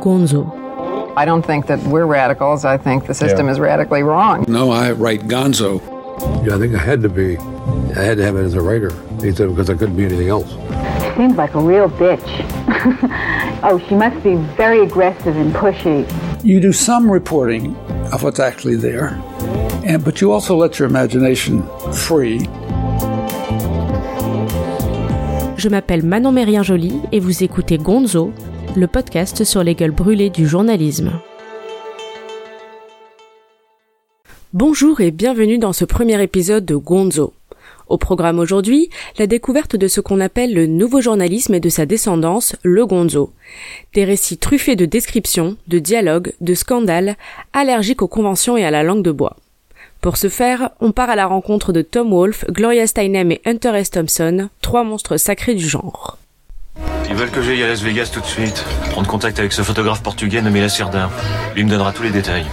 Gonzo. I don't think that we're radicals. I think the system is radically wrong. No, I write Gonzo. Yeah, I think I had to be. I had to have it as a writer. He said because I couldn't be anything else. Seems like a real bitch. oh, she must be very aggressive and pushy. You do some reporting of what's actually there, and but you also let your imagination free. Je m'appelle Manon Mérien Joly et vous écoutez Gonzo, le podcast sur les gueules brûlées du journalisme. Bonjour et bienvenue dans ce premier épisode de Gonzo. Au programme aujourd'hui, la découverte de ce qu'on appelle le nouveau journalisme et de sa descendance, le gonzo. Des récits truffés de descriptions, de dialogues, de scandales, allergiques aux conventions et à la langue de bois. Pour ce faire, on part à la rencontre de Tom Wolfe, Gloria Steinem et Hunter S. Thompson, trois monstres sacrés du genre. Ils veulent que j'aille à Las Vegas tout de suite. Prendre contact avec ce photographe portugais nommé Lacerdin. Lui me donnera tous les détails.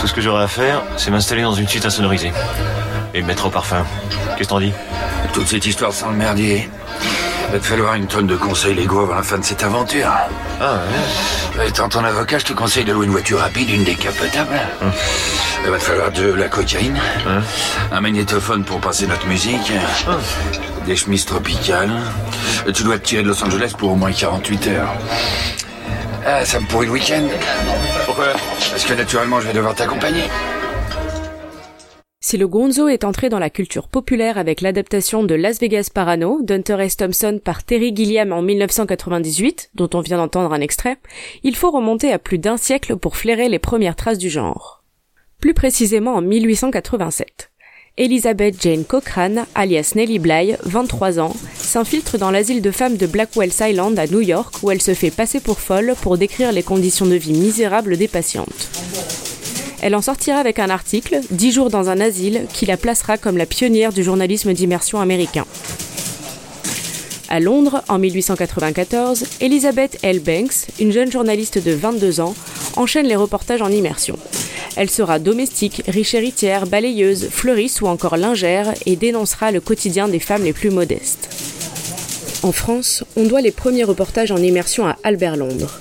Tout ce que j'aurai à faire, c'est m'installer dans une suite insonoriser. Et me mettre au parfum. Qu'est-ce que t'en dis? Toute cette histoire sans le merdier. Va te falloir une tonne de conseils légaux avant la fin de cette aventure. Ah ouais Étant ton avocat, je te conseille de louer une voiture rapide, une décapotable. Il va te falloir de la cocaïne, un magnétophone pour passer notre musique, des chemises tropicales. Tu dois te tirer de Los Angeles pour au moins 48 heures. Ah, ça me pourrit le week-end. Pourquoi Parce que naturellement, je vais devoir t'accompagner. Si le gonzo est entré dans la culture populaire avec l'adaptation de Las Vegas Parano d'Hunter S. Thompson par Terry Gilliam en 1998, dont on vient d'entendre un extrait, il faut remonter à plus d'un siècle pour flairer les premières traces du genre. Plus précisément en 1887. Elizabeth Jane Cochrane, alias Nellie Bly, 23 ans, s'infiltre dans l'asile de femmes de Blackwell's Island à New York où elle se fait passer pour folle pour décrire les conditions de vie misérables des patientes. Elle en sortira avec un article, 10 jours dans un asile, qui la placera comme la pionnière du journalisme d'immersion américain. À Londres, en 1894, Elizabeth L. Banks, une jeune journaliste de 22 ans, enchaîne les reportages en immersion. Elle sera domestique, riche héritière, balayeuse, fleuriste ou encore lingère et dénoncera le quotidien des femmes les plus modestes. En France, on doit les premiers reportages en immersion à Albert Londres.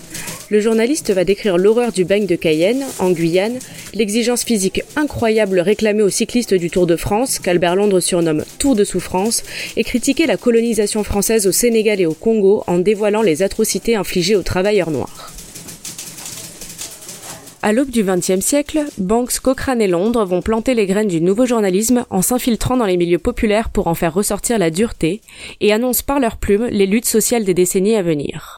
Le journaliste va décrire l'horreur du bagne de Cayenne, en Guyane, l'exigence physique incroyable réclamée aux cyclistes du Tour de France, qu'Albert Londres surnomme Tour de souffrance, et critiquer la colonisation française au Sénégal et au Congo en dévoilant les atrocités infligées aux travailleurs noirs. À l'aube du XXe siècle, Banks, Cochrane et Londres vont planter les graines du nouveau journalisme en s'infiltrant dans les milieux populaires pour en faire ressortir la dureté et annoncent par leurs plumes les luttes sociales des décennies à venir.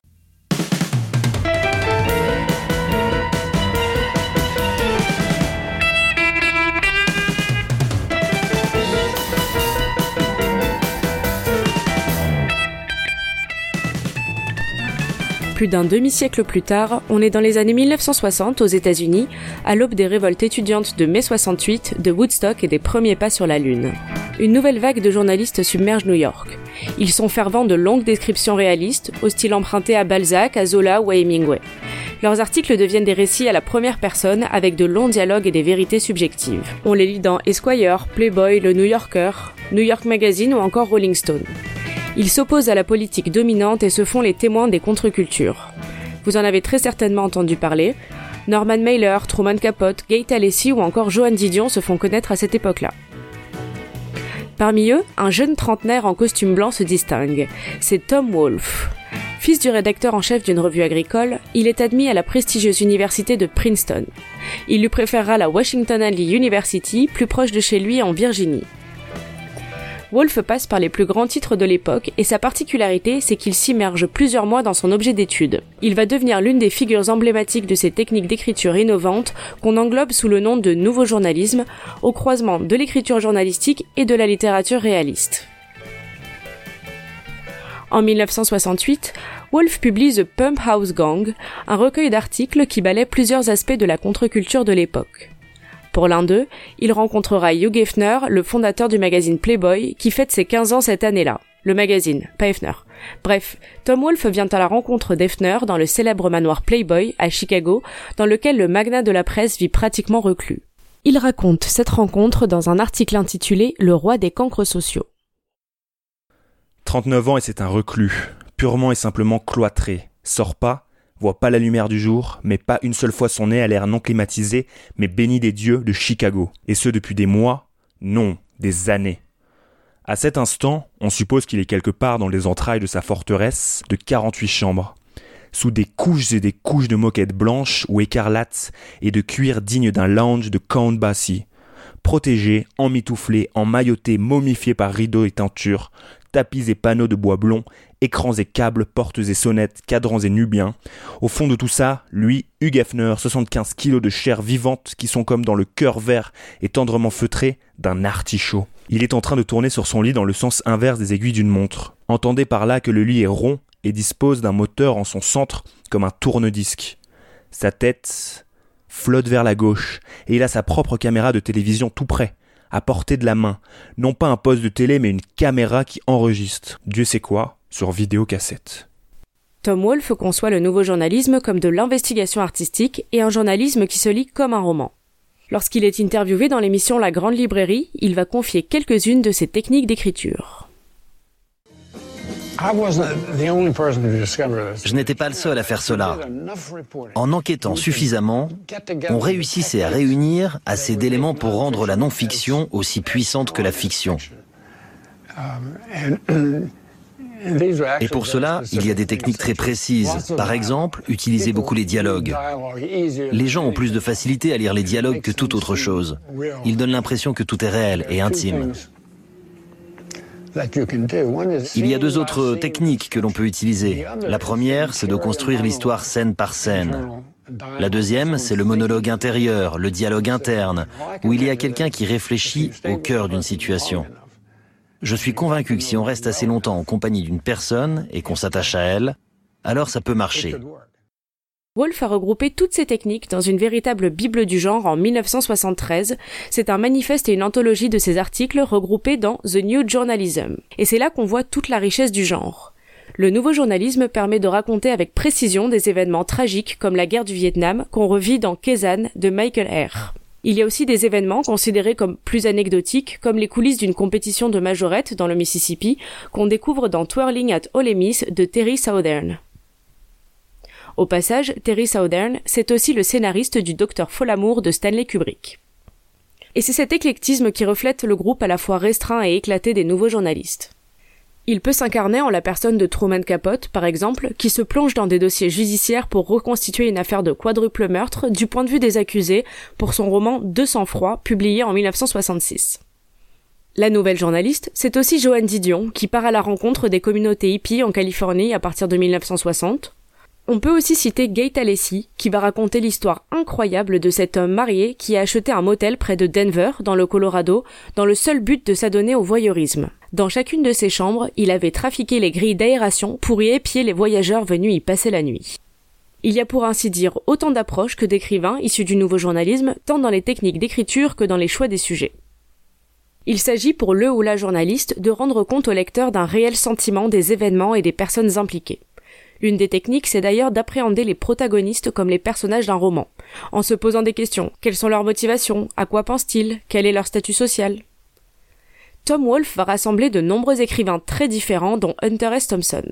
Plus d'un demi-siècle plus tard, on est dans les années 1960 aux États-Unis, à l'aube des révoltes étudiantes de mai 68, de Woodstock et des premiers pas sur la Lune. Une nouvelle vague de journalistes submerge New York. Ils sont fervents de longues descriptions réalistes, au style emprunté à Balzac, à Zola ou à Hemingway. Leurs articles deviennent des récits à la première personne avec de longs dialogues et des vérités subjectives. On les lit dans Esquire, Playboy, Le New Yorker, New York Magazine ou encore Rolling Stone. Ils s'opposent à la politique dominante et se font les témoins des contre-cultures. Vous en avez très certainement entendu parler. Norman Mailer, Truman Capote, Gay Talessi ou encore Johan Didion se font connaître à cette époque-là. Parmi eux, un jeune trentenaire en costume blanc se distingue. C'est Tom Wolfe. Fils du rédacteur en chef d'une revue agricole, il est admis à la prestigieuse université de Princeton. Il lui préférera la Washington Alley University, plus proche de chez lui en Virginie. Wolfe passe par les plus grands titres de l'époque et sa particularité, c'est qu'il s'immerge plusieurs mois dans son objet d'étude. Il va devenir l'une des figures emblématiques de ces techniques d'écriture innovantes qu'on englobe sous le nom de nouveau journalisme, au croisement de l'écriture journalistique et de la littérature réaliste. En 1968, Wolfe publie The Pump House Gang, un recueil d'articles qui balaie plusieurs aspects de la contre-culture de l'époque. Pour l'un d'eux, il rencontrera Hugh Hefner, le fondateur du magazine Playboy, qui fête ses 15 ans cette année-là. Le magazine, pas Hefner. Bref, Tom Wolfe vient à la rencontre d'Hefner dans le célèbre manoir Playboy, à Chicago, dans lequel le magnat de la presse vit pratiquement reclus. Il raconte cette rencontre dans un article intitulé Le roi des cancres sociaux. 39 ans et c'est un reclus, purement et simplement cloîtré, sort pas, voit pas la lumière du jour, mais pas une seule fois son nez à l'air non climatisé, mais béni des dieux de Chicago. Et ce depuis des mois, non, des années. À cet instant, on suppose qu'il est quelque part dans les entrailles de sa forteresse de 48 chambres, sous des couches et des couches de moquettes blanches ou écarlates et de cuir digne d'un lounge de Count protégé, emmitouflé, emmailloté, momifié par rideaux et teintures, tapis et panneaux de bois blond, écrans et câbles, portes et sonnettes, cadrans et nubiens. Au fond de tout ça, lui, Hugh Hefner, 75 kilos de chair vivante qui sont comme dans le cœur vert et tendrement feutré d'un artichaut. Il est en train de tourner sur son lit dans le sens inverse des aiguilles d'une montre. Entendez par là que le lit est rond et dispose d'un moteur en son centre comme un tourne-disque. Sa tête flotte vers la gauche et il a sa propre caméra de télévision tout près, à portée de la main. Non pas un poste de télé mais une caméra qui enregistre. Dieu sait quoi, sur vidéocassette. Tom Wolfe conçoit le nouveau journalisme comme de l'investigation artistique et un journalisme qui se lit comme un roman. Lorsqu'il est interviewé dans l'émission La Grande Librairie, il va confier quelques-unes de ses techniques d'écriture. Je n'étais pas le seul à faire cela. En enquêtant suffisamment, on réussissait à réunir assez d'éléments pour rendre la non-fiction aussi puissante que la fiction. Et pour cela, il y a des techniques très précises. Par exemple, utiliser beaucoup les dialogues. Les gens ont plus de facilité à lire les dialogues que toute autre chose. Ils donnent l'impression que tout est réel et intime. Il y a deux autres techniques que l'on peut utiliser. La première, c'est de construire l'histoire scène par scène. La deuxième, c'est le monologue intérieur, le dialogue interne, où il y a quelqu'un qui réfléchit au cœur d'une situation. Je suis convaincu que si on reste assez longtemps en compagnie d'une personne et qu'on s'attache à elle, alors ça peut marcher. Wolf a regroupé toutes ces techniques dans une véritable Bible du genre en 1973. C'est un manifeste et une anthologie de ses articles regroupés dans The New Journalism. Et c'est là qu'on voit toute la richesse du genre. Le nouveau journalisme permet de raconter avec précision des événements tragiques comme la guerre du Vietnam qu'on revit dans Kezan de Michael Eyre. Il y a aussi des événements considérés comme plus anecdotiques, comme les coulisses d'une compétition de majorette dans le Mississippi, qu'on découvre dans Twirling at Ole Miss de Terry Southern. Au passage, Terry Southern, c'est aussi le scénariste du Docteur Folamour de Stanley Kubrick. Et c'est cet éclectisme qui reflète le groupe à la fois restreint et éclaté des nouveaux journalistes. Il peut s'incarner en la personne de Truman Capote, par exemple, qui se plonge dans des dossiers judiciaires pour reconstituer une affaire de quadruple meurtre du point de vue des accusés pour son roman Deux sang-froid, publié en 1966. La nouvelle journaliste, c'est aussi Joanne Didion, qui part à la rencontre des communautés hippies en Californie à partir de 1960, on peut aussi citer Gate Alessi, qui va raconter l'histoire incroyable de cet homme marié qui a acheté un motel près de Denver, dans le Colorado, dans le seul but de s'adonner au voyeurisme. Dans chacune de ses chambres, il avait trafiqué les grilles d'aération pour y épier les voyageurs venus y passer la nuit. Il y a pour ainsi dire autant d'approches que d'écrivains issus du nouveau journalisme, tant dans les techniques d'écriture que dans les choix des sujets. Il s'agit pour le ou la journaliste de rendre compte au lecteur d'un réel sentiment des événements et des personnes impliquées. Une des techniques, c'est d'ailleurs d'appréhender les protagonistes comme les personnages d'un roman, en se posant des questions. Quelles sont leurs motivations? À quoi pensent-ils? Quel est leur statut social? Tom Wolfe va rassembler de nombreux écrivains très différents dont Hunter S. Thompson.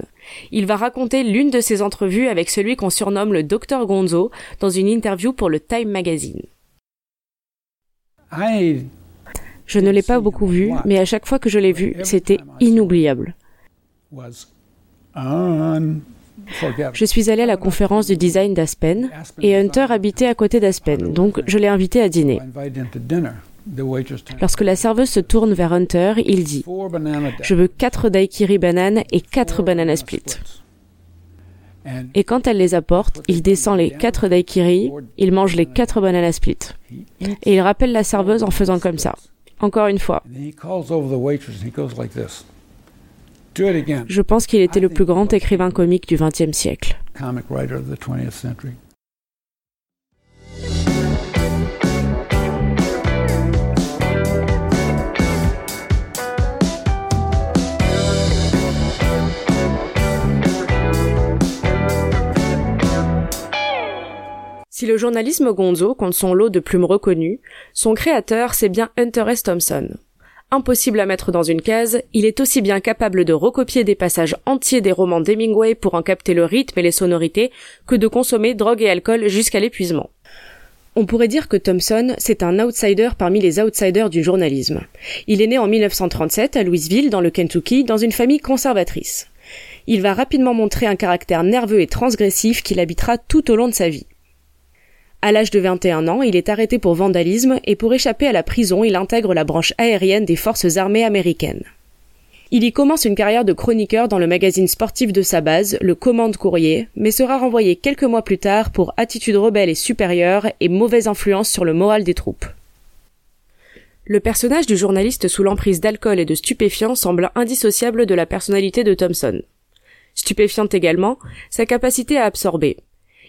Il va raconter l'une de ses entrevues avec celui qu'on surnomme le Dr Gonzo dans une interview pour le Time Magazine. Je ne l'ai pas beaucoup vu, mais à chaque fois que je l'ai vu, c'était inoubliable. Je suis allé à la conférence du design d'Aspen et Hunter habitait à côté d'Aspen, donc je l'ai invité à dîner. Lorsque la serveuse se tourne vers Hunter, il dit Je veux quatre daiquiri bananes et quatre bananas split. Et quand elle les apporte, il descend les quatre daiquiri, il mange les quatre bananas split. Et il rappelle la serveuse en faisant comme ça. Encore une fois. Je pense qu'il était le plus grand écrivain comique du XXe siècle. Si le journalisme gonzo compte son lot de plumes reconnues, son créateur c'est bien Hunter S. Thompson, impossible à mettre dans une case, il est aussi bien capable de recopier des passages entiers des romans d'Hemingway pour en capter le rythme et les sonorités que de consommer drogue et alcool jusqu'à l'épuisement. On pourrait dire que Thompson, c'est un outsider parmi les outsiders du journalisme. Il est né en 1937 à Louisville, dans le Kentucky, dans une famille conservatrice. Il va rapidement montrer un caractère nerveux et transgressif qui l'habitera tout au long de sa vie. À l'âge de 21 ans, il est arrêté pour vandalisme et pour échapper à la prison, il intègre la branche aérienne des forces armées américaines. Il y commence une carrière de chroniqueur dans le magazine sportif de sa base, le Commande Courrier, mais sera renvoyé quelques mois plus tard pour attitude rebelle et supérieure et mauvaise influence sur le moral des troupes. Le personnage du journaliste sous l'emprise d'alcool et de stupéfiants semble indissociable de la personnalité de Thompson. Stupéfiante également, sa capacité à absorber,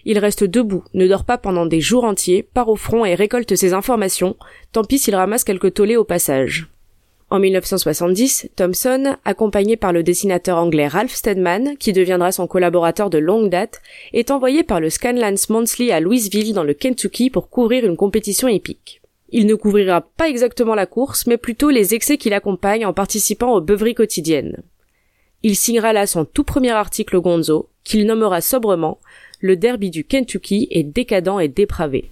il reste debout, ne dort pas pendant des jours entiers, part au front et récolte ses informations, tant pis s'il ramasse quelques tollés au passage. En 1970, Thompson, accompagné par le dessinateur anglais Ralph Steadman, qui deviendra son collaborateur de longue date, est envoyé par le Scanlance Monthly à Louisville dans le Kentucky pour couvrir une compétition épique. Il ne couvrira pas exactement la course, mais plutôt les excès qui l'accompagnent en participant aux beuveries quotidiennes. Il signera là son tout premier article Gonzo, qu'il nommera sobrement le derby du Kentucky est décadent et dépravé.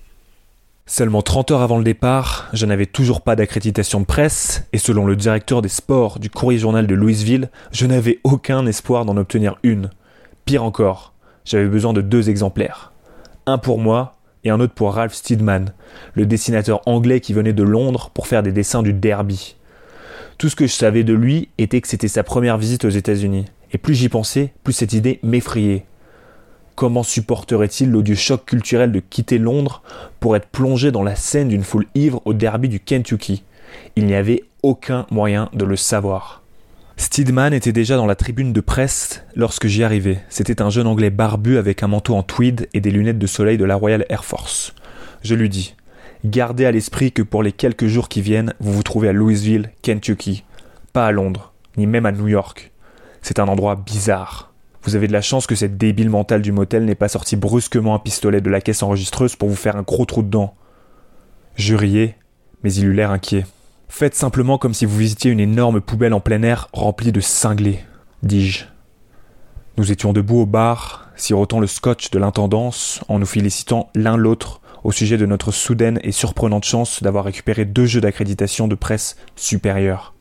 Seulement 30 heures avant le départ, je n'avais toujours pas d'accréditation de presse, et selon le directeur des sports du Courrier Journal de Louisville, je n'avais aucun espoir d'en obtenir une. Pire encore, j'avais besoin de deux exemplaires. Un pour moi et un autre pour Ralph Steedman, le dessinateur anglais qui venait de Londres pour faire des dessins du derby. Tout ce que je savais de lui était que c'était sa première visite aux États-Unis. Et plus j'y pensais, plus cette idée m'effrayait. Comment supporterait-il l'odieux choc culturel de quitter Londres pour être plongé dans la scène d'une foule ivre au derby du Kentucky? Il n'y avait aucun moyen de le savoir. Steedman était déjà dans la tribune de presse lorsque j'y arrivais. C'était un jeune anglais barbu avec un manteau en tweed et des lunettes de soleil de la Royal Air Force. Je lui dis Gardez à l'esprit que pour les quelques jours qui viennent, vous vous trouvez à Louisville, Kentucky, pas à Londres, ni même à New York. C'est un endroit bizarre, vous avez de la chance que cette débile mentale du motel n'ait pas sorti brusquement un pistolet de la caisse enregistreuse pour vous faire un gros trou dedans. Je riais, mais il eut l'air inquiet. Faites simplement comme si vous visitiez une énorme poubelle en plein air remplie de cinglés, dis-je. Nous étions debout au bar, sirotant le scotch de l'intendance, en nous félicitant l'un l'autre au sujet de notre soudaine et surprenante chance d'avoir récupéré deux jeux d'accréditation de presse supérieurs.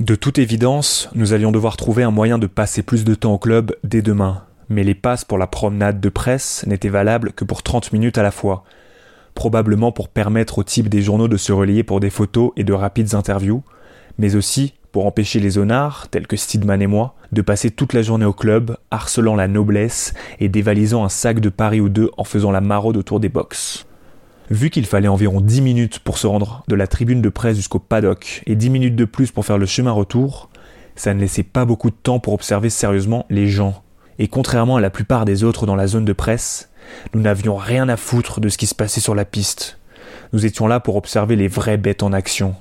De toute évidence, nous allions devoir trouver un moyen de passer plus de temps au club dès demain, mais les passes pour la promenade de presse n'étaient valables que pour 30 minutes à la fois, probablement pour permettre au type des journaux de se relayer pour des photos et de rapides interviews, mais aussi pour empêcher les honnards, tels que Steedman et moi, de passer toute la journée au club, harcelant la noblesse et dévalisant un sac de Paris ou deux en faisant la maraude autour des box. Vu qu'il fallait environ 10 minutes pour se rendre de la tribune de presse jusqu'au paddock et 10 minutes de plus pour faire le chemin retour, ça ne laissait pas beaucoup de temps pour observer sérieusement les gens. Et contrairement à la plupart des autres dans la zone de presse, nous n'avions rien à foutre de ce qui se passait sur la piste. Nous étions là pour observer les vraies bêtes en action.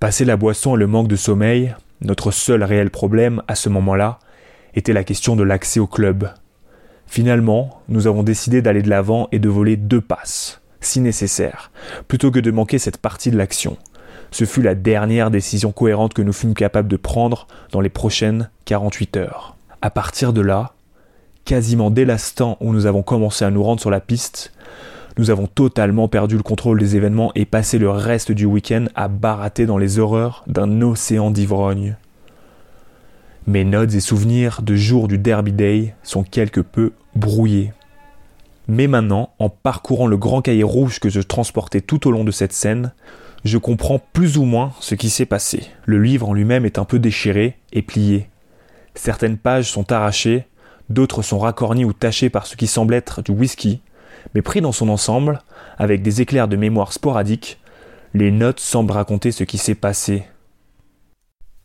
Passer la boisson et le manque de sommeil, notre seul réel problème à ce moment-là, était la question de l'accès au club. Finalement, nous avons décidé d'aller de l'avant et de voler deux passes, si nécessaire, plutôt que de manquer cette partie de l'action. Ce fut la dernière décision cohérente que nous fûmes capables de prendre dans les prochaines 48 heures. À partir de là, quasiment dès l'instant où nous avons commencé à nous rendre sur la piste, nous avons totalement perdu le contrôle des événements et passé le reste du week-end à barater dans les horreurs d'un océan d'ivrogne. Mes notes et souvenirs de jour du Derby Day sont quelque peu brouillés. Mais maintenant, en parcourant le grand cahier rouge que je transportais tout au long de cette scène, je comprends plus ou moins ce qui s'est passé. Le livre en lui-même est un peu déchiré et plié. Certaines pages sont arrachées, d'autres sont racornies ou tachées par ce qui semble être du whisky, mais pris dans son ensemble, avec des éclairs de mémoire sporadiques, les notes semblent raconter ce qui s'est passé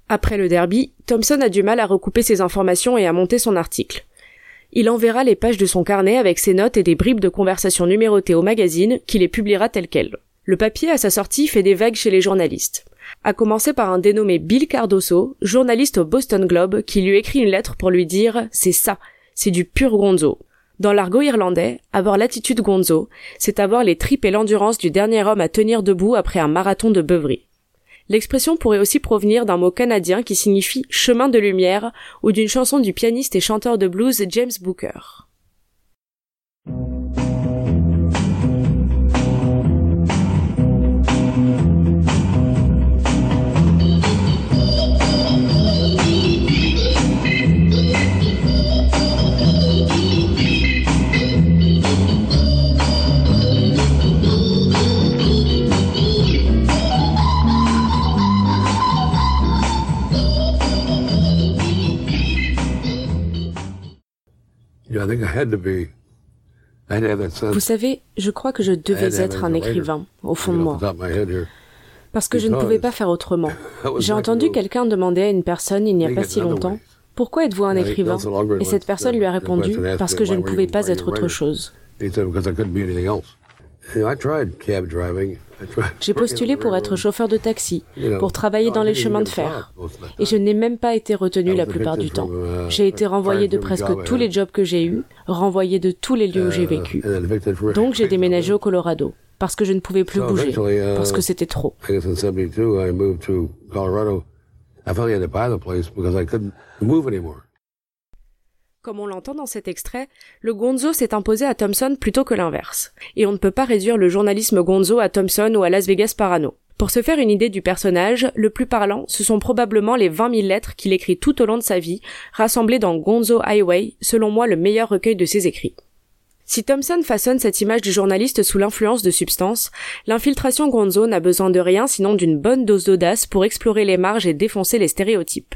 après le derby, Thompson a du mal à recouper ses informations et à monter son article. Il enverra les pages de son carnet avec ses notes et des bribes de conversation numérotées au magazine, qui les publiera telles quelles. Le papier à sa sortie fait des vagues chez les journalistes. A commencer par un dénommé Bill Cardoso, journaliste au Boston Globe, qui lui écrit une lettre pour lui dire c'est ça, c'est du pur gonzo. Dans l'argot irlandais, avoir l'attitude gonzo, c'est avoir les tripes et l'endurance du dernier homme à tenir debout après un marathon de beuverie. L'expression pourrait aussi provenir d'un mot canadien qui signifie chemin de lumière ou d'une chanson du pianiste et chanteur de blues James Booker. Vous savez, je crois que je devais être un écrivain, au fond de moi. Parce que je ne pouvais pas faire autrement. J'ai entendu quelqu'un demander à une personne il n'y a pas si longtemps, Pourquoi êtes-vous un écrivain? Et cette personne lui a répondu, Parce que je ne pouvais pas être autre chose. J'ai postulé pour être chauffeur de taxi, pour travailler dans les chemins de fer. Et je n'ai même pas été retenu la plupart du temps. J'ai été renvoyé de presque tous les jobs que j'ai eus, renvoyé de tous les lieux où j'ai vécu. Donc j'ai déménagé au Colorado, parce que je ne pouvais plus bouger, parce que c'était trop. Comme on l'entend dans cet extrait, le gonzo s'est imposé à Thompson plutôt que l'inverse. Et on ne peut pas réduire le journalisme gonzo à Thompson ou à Las Vegas Parano. Pour se faire une idée du personnage, le plus parlant, ce sont probablement les 20 000 lettres qu'il écrit tout au long de sa vie, rassemblées dans Gonzo Highway, selon moi le meilleur recueil de ses écrits. Si Thompson façonne cette image du journaliste sous l'influence de substances, l'infiltration Gonzo n'a besoin de rien sinon d'une bonne dose d'audace pour explorer les marges et défoncer les stéréotypes.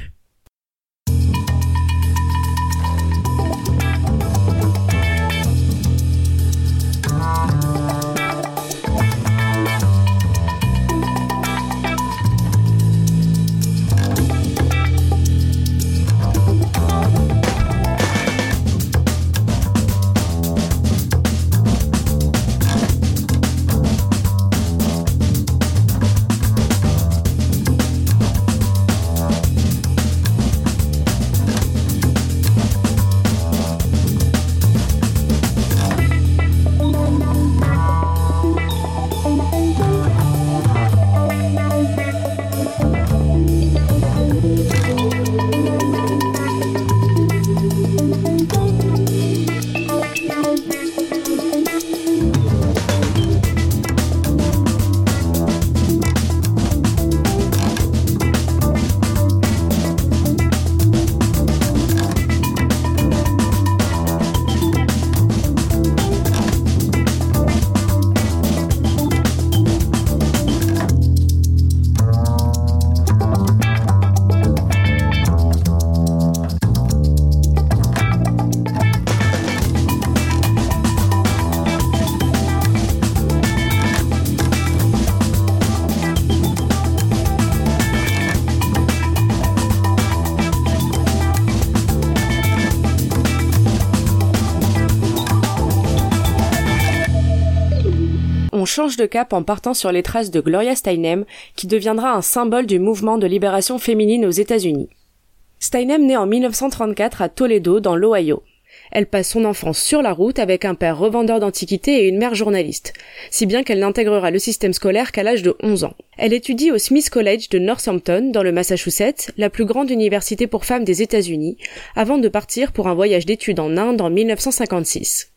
Change de cap en partant sur les traces de Gloria Steinem, qui deviendra un symbole du mouvement de libération féminine aux États-Unis. Steinem naît en 1934 à Toledo, dans l'Ohio. Elle passe son enfance sur la route avec un père revendeur d'antiquités et une mère journaliste, si bien qu'elle n'intégrera le système scolaire qu'à l'âge de 11 ans. Elle étudie au Smith College de Northampton, dans le Massachusetts, la plus grande université pour femmes des États-Unis, avant de partir pour un voyage d'études en Inde en 1956.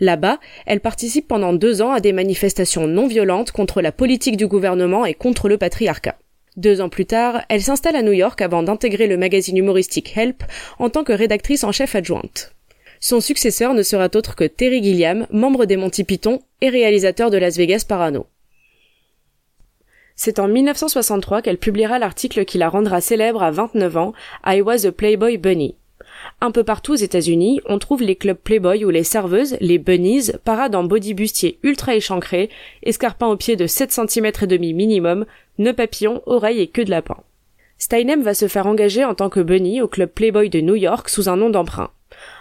Là-bas, elle participe pendant deux ans à des manifestations non violentes contre la politique du gouvernement et contre le patriarcat. Deux ans plus tard, elle s'installe à New York avant d'intégrer le magazine humoristique Help en tant que rédactrice en chef adjointe. Son successeur ne sera autre que Terry Gilliam, membre des Monty Python et réalisateur de Las Vegas Parano. C'est en 1963 qu'elle publiera l'article qui la rendra célèbre à 29 ans, I Was a Playboy Bunny. Un peu partout aux États-Unis, on trouve les clubs Playboy où les serveuses, les bunnies, paradent en body bustier ultra échancré, escarpins aux pieds de 7 cm et demi minimum, nœuds papillons, oreilles et queue de lapin. Steinem va se faire engager en tant que bunny au club Playboy de New York sous un nom d'emprunt.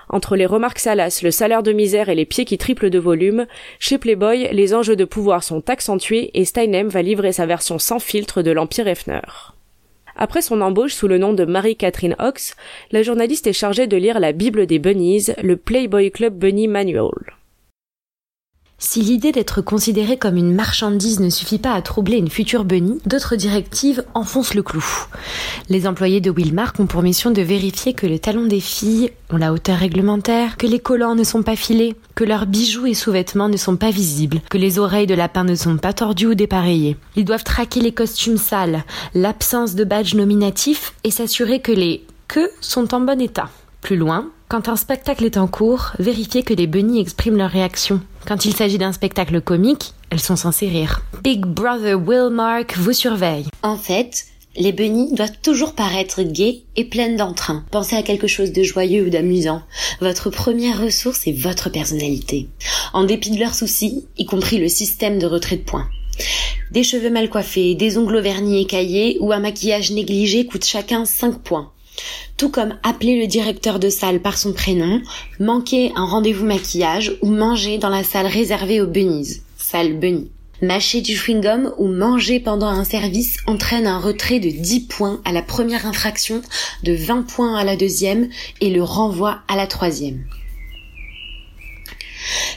Entre les remarques salaces, le salaire de misère et les pieds qui triplent de volume, chez Playboy, les enjeux de pouvoir sont accentués et Steinem va livrer sa version sans filtre de l'Empire Hefner. Après son embauche sous le nom de Marie-Catherine Ox, la journaliste est chargée de lire la Bible des Bunnies, le Playboy Club Bunny Manual. Si l'idée d'être considérée comme une marchandise ne suffit pas à troubler une future Bunny, d'autres directives enfoncent le clou. Les employés de Wilmark ont pour mission de vérifier que les talons des filles ont la hauteur réglementaire, que les collants ne sont pas filés, que leurs bijoux et sous-vêtements ne sont pas visibles, que les oreilles de lapin ne sont pas tordues ou dépareillées. Ils doivent traquer les costumes sales, l'absence de badge nominatif et s'assurer que les queues sont en bon état. Plus loin, quand un spectacle est en cours, vérifiez que les bunnies expriment leur réaction. Quand il s'agit d'un spectacle comique, elles sont censées rire. Big Brother Willmark vous surveille. En fait, les bunnies doivent toujours paraître gaies et pleines d'entrain. Pensez à quelque chose de joyeux ou d'amusant. Votre première ressource est votre personnalité. En dépit de leurs soucis, y compris le système de retrait de points. Des cheveux mal coiffés, des ongles vernis écaillés ou un maquillage négligé coûtent chacun 5 points. Tout comme appeler le directeur de salle par son prénom, manquer un rendez-vous maquillage ou manger dans la salle réservée aux bunnies, salle bunny. Mâcher du chewing-gum ou manger pendant un service entraîne un retrait de 10 points à la première infraction, de 20 points à la deuxième et le renvoi à la troisième.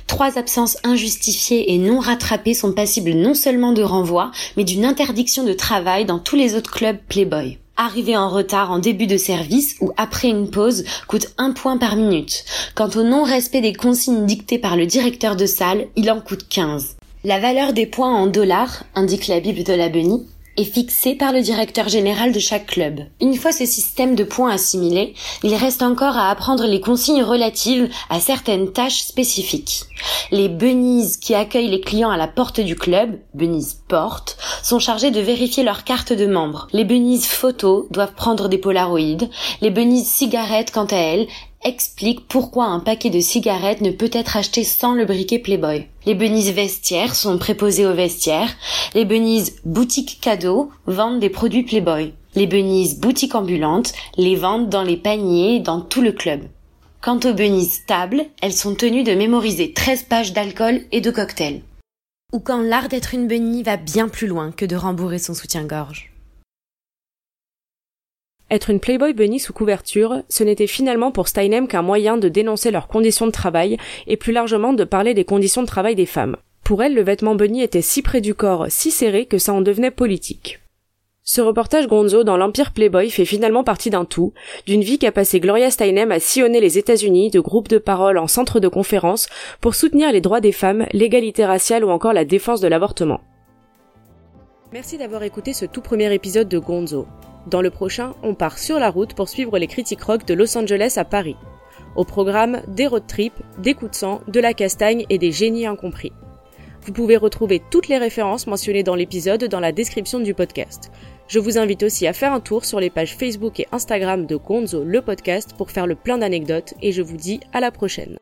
Trois absences injustifiées et non rattrapées sont passibles non seulement de renvoi, mais d'une interdiction de travail dans tous les autres clubs Playboy. Arriver en retard en début de service ou après une pause coûte un point par minute. Quant au non-respect des consignes dictées par le directeur de salle, il en coûte 15. La valeur des points en dollars, indique la Bible de la Bunny, est fixée par le directeur général de chaque club. Une fois ce système de points assimilé, il reste encore à apprendre les consignes relatives à certaines tâches spécifiques. Les bunnies qui accueillent les clients à la porte du club, bunnies porte, sont chargés de vérifier leur carte de membre. Les bunnies photos doivent prendre des polaroïdes. Les bunnies cigarettes, quant à elles, expliquent pourquoi un paquet de cigarettes ne peut être acheté sans le briquet Playboy. Les bunnies vestiaires sont préposées aux vestiaires. Les bunnies boutique cadeaux vendent des produits Playboy. Les bunnies boutique ambulantes les vendent dans les paniers dans tout le club. Quant aux bunnies stables, elles sont tenues de mémoriser 13 pages d'alcool et de cocktails. Ou quand l'art d'être une bunny va bien plus loin que de rembourrer son soutien-gorge. Être une Playboy Bunny sous couverture, ce n'était finalement pour Steinem qu'un moyen de dénoncer leurs conditions de travail et plus largement de parler des conditions de travail des femmes. Pour elle, le vêtement bunny était si près du corps, si serré que ça en devenait politique. Ce reportage Gonzo dans l'Empire Playboy fait finalement partie d'un tout, d'une vie qu'a passé Gloria Steinem à sillonner les États-Unis de groupes de parole en centres de conférences pour soutenir les droits des femmes, l'égalité raciale ou encore la défense de l'avortement. Merci d'avoir écouté ce tout premier épisode de Gonzo. Dans le prochain, on part sur la route pour suivre les critiques rock de Los Angeles à Paris. Au programme, des road trips, des coups de sang, de la castagne et des génies incompris. Vous pouvez retrouver toutes les références mentionnées dans l'épisode dans la description du podcast. Je vous invite aussi à faire un tour sur les pages Facebook et Instagram de Gonzo le podcast pour faire le plein d'anecdotes et je vous dis à la prochaine.